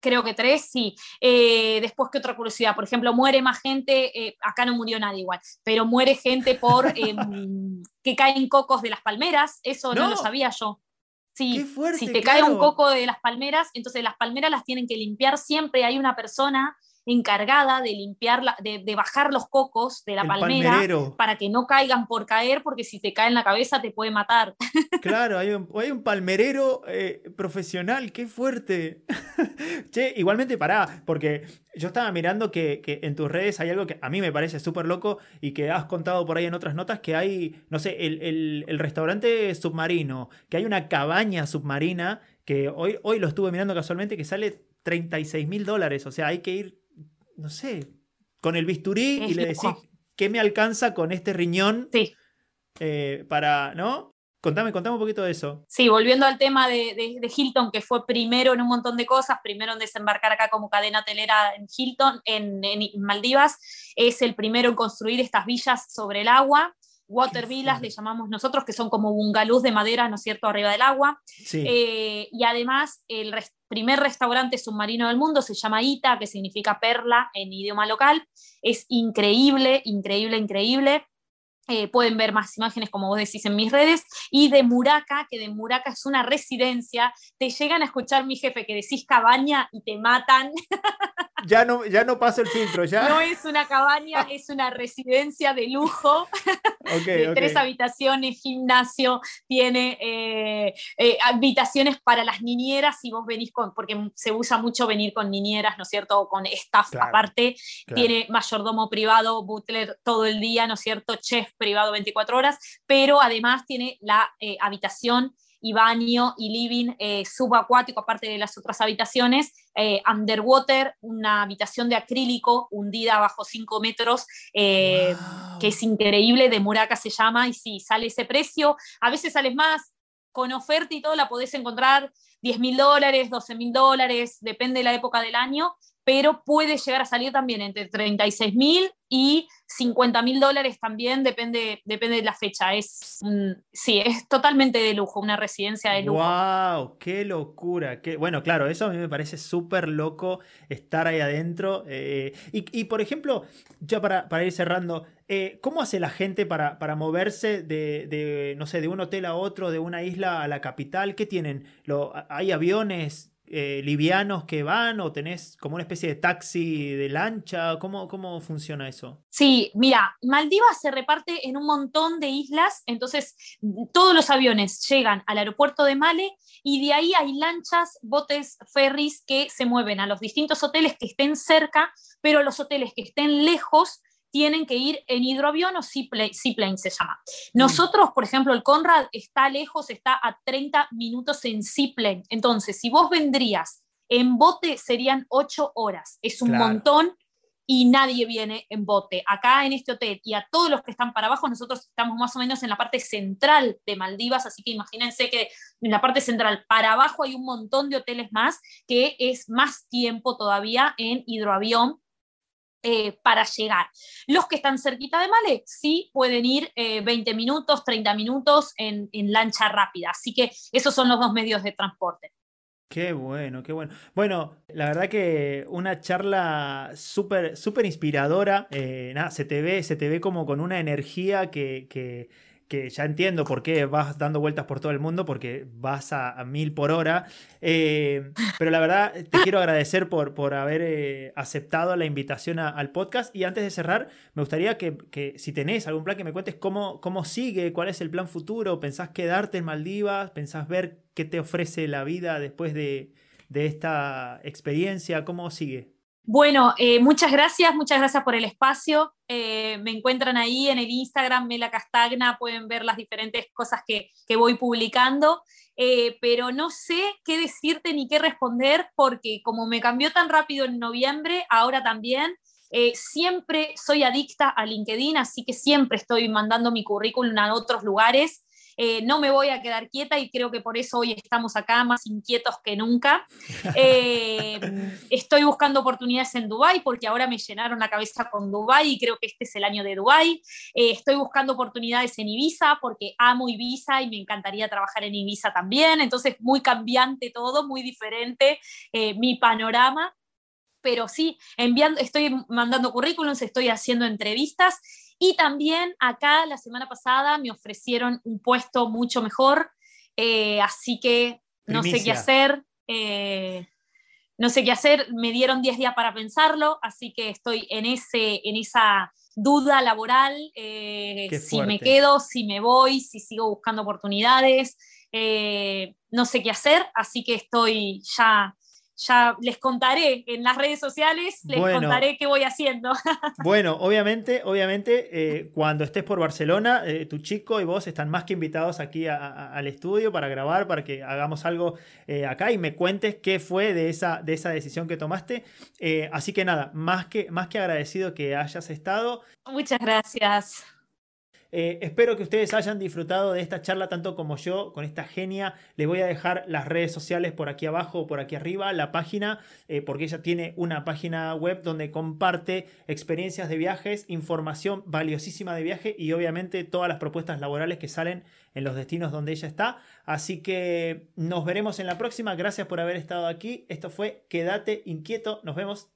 Creo que tres, sí. Eh, después, ¿qué otra curiosidad? Por ejemplo, muere más gente, acá no murió nadie igual, pero muere gente por em, que caen cocos de las palmeras, eso no lo sabía yo. Sí, si te cae un coco de las palmeras, entonces las palmeras las tienen que limpiar siempre. Hay una persona encargada de limpiar, de, de, bajar los cocos de la palmera para que no caigan por caer, porque si te cae en la cabeza te puede matar. Claro, hay un, hay un palmerero eh, profesional, qué fuerte. che, igualmente pará, porque yo estaba mirando que, que, en tus redes hay algo que a mí me parece súper loco y que has contado por ahí en otras notas, que hay, no sé, el, el, el restaurante submarino, que hay una cabaña submarina que hoy, hoy lo estuve mirando casualmente que sale 36 mil dólares, o sea, hay que ir no sé, con el bisturí y le decís, ¿qué me alcanza con este riñón? Sí. Eh, para, ¿no? Contame, contame un poquito de eso. Sí, volviendo al tema de, Hilton, que fue primero en un montón de cosas, primero en desembarcar acá como cadena hotelera en Hilton, en, Maldivas, es el primero en construir estas villas sobre el agua. water villas le llamamos nosotros, que son como bungalows de madera, ¿no es cierto?, arriba del agua. Sí. Eh, y además, el primer restaurante submarino del mundo se llama Ita, que significa perla en idioma local. Es increíble, increíble, increíble. Eh, pueden ver más imágenes, como vos decís, en mis redes. Y de Muraca, que de Muraca es una residencia. Te llegan a escuchar mi jefe que decís cabaña y te matan. Ya no, ya no paso el filtro, ya. No es una cabaña, es una residencia de lujo. Ok, de tres habitaciones, gimnasio, tiene eh, eh, habitaciones para las niñeras si vos venís con, porque se usa mucho venir con niñeras, ¿no es cierto? O con staff Claro, aparte, Claro. tiene mayordomo privado, butler todo el día, ¿no es cierto? Chef privado 24 horas, pero además tiene la eh, habitación y baño y living eh, subacuático, aparte de las otras habitaciones, eh, underwater, una habitación de acrílico hundida bajo 5 metros, eh, Wow. que es increíble, de Muraca se llama, y sí, sale ese precio, a veces sales más, con oferta y todo la podés encontrar 10 mil dólares, 12 mil dólares, depende de la época del año, pero puede llegar a salir también entre 36 mil y 50 mil dólares también, depende, depende de la fecha. Es, sí, es totalmente de lujo, una residencia de lujo. ¡Wow! ¡Qué locura! qué- Bueno, claro, eso a mí me parece súper loco estar ahí adentro. eh, y, por ejemplo, ya para, para ir cerrando, eh, ¿cómo hace la gente para, para moverse de, no sé, de un hotel a otro, de una isla a la capital? ¿Qué tienen? ¿Hay aviones eh, livianos que van o tenés como una especie de taxi de lancha? ¿Cómo, cómo funciona eso? Sí, mira, Maldivas se reparte en un montón de islas, entonces todos los aviones llegan al aeropuerto de Male y de ahí hay lanchas, botes, ferries que se mueven a los distintos hoteles que estén cerca, pero los hoteles que estén lejos tienen que ir en hidroavión o seaplane, seaplane se llama. Nosotros, por ejemplo, el Conrad está lejos, está a 30 minutos en seaplane. Entonces, si vos vendrías en bote, serían 8 horas. Es un Claro. montón y nadie viene en bote. Acá en este hotel y a todos los que están para abajo, nosotros estamos más o menos en la parte central de Maldivas, así que imagínense que en la parte central para abajo hay un montón de hoteles más, que es más tiempo todavía en hidroavión eh, para llegar. Los que están cerquita de Male, sí pueden ir eh, 20 minutos, 30 minutos en, en lancha rápida. Así que esos son los dos medios de transporte. Qué bueno, qué bueno. Bueno, la verdad que una charla súper, súper inspiradora. eh, nada, se te ve, se te ve como con una energía que, que, que ya entiendo por qué vas dando vueltas por todo el mundo, porque vas a, mil por hora. Eh, pero la verdad, te quiero agradecer por, por haber eh, aceptado la invitación al podcast. Y antes de cerrar, me gustaría que, que si tenés algún plan, que me cuentes cómo, cómo sigue, cuál es el plan futuro. ¿Pensás quedarte en Maldivas? ¿Pensás ver qué te ofrece la vida después de, de esta experiencia? ¿Cómo sigue? Bueno, eh, muchas gracias, muchas gracias por el espacio. Eh, me encuentran ahí en el Instagram, Mela Castagna, pueden ver las diferentes cosas que, que voy publicando, eh, pero no sé qué decirte ni qué responder porque como me cambió tan rápido en noviembre, ahora también, siempre soy adicta a LinkedIn, así que siempre estoy mandando mi currículum a otros lugares. Eh, no me voy a quedar quieta y creo que por eso hoy estamos acá más inquietos que nunca. Eh, estoy buscando oportunidades en Dubai porque ahora me llenaron la cabeza con Dubai y creo que este es el año de Dubai. Eh, estoy buscando oportunidades en Ibiza porque amo Ibiza y me encantaría trabajar en Ibiza también. Entonces, muy cambiante todo, muy diferente mi panorama. Pero sí, enviando, estoy mandando currículums, estoy haciendo entrevistas y también acá la semana pasada me ofrecieron un puesto mucho mejor, eh, así que no sé qué hacer. eh, no sé qué hacer, me dieron 10 días para pensarlo, así que estoy en, ese, en esa duda laboral, eh, si me quedo, si me voy, si sigo buscando oportunidades, eh, no sé qué hacer, así que estoy ya, ya les contaré en las redes sociales, les Bueno. contaré qué voy haciendo. Bueno, obviamente, obviamente, eh, cuando estés por Barcelona, eh, tu chico y vos están más que invitados aquí a- a- al estudio para grabar, para que hagamos algo eh, acá y me cuentes qué fue de esa, de esa decisión que tomaste. Así que nada, más que, más que agradecido que hayas estado. Muchas gracias. Eh, espero que ustedes hayan disfrutado de esta charla tanto como yo con esta genia. Les voy a dejar las redes sociales por aquí abajo o por aquí arriba, la página, eh, porque ella tiene una página web donde comparte experiencias de viajes, información valiosísima de viaje y obviamente todas las propuestas laborales que salen en los destinos donde ella está. Así que nos veremos en la próxima. Gracias por haber estado aquí. Esto fue Quédate inquieto. Nos vemos.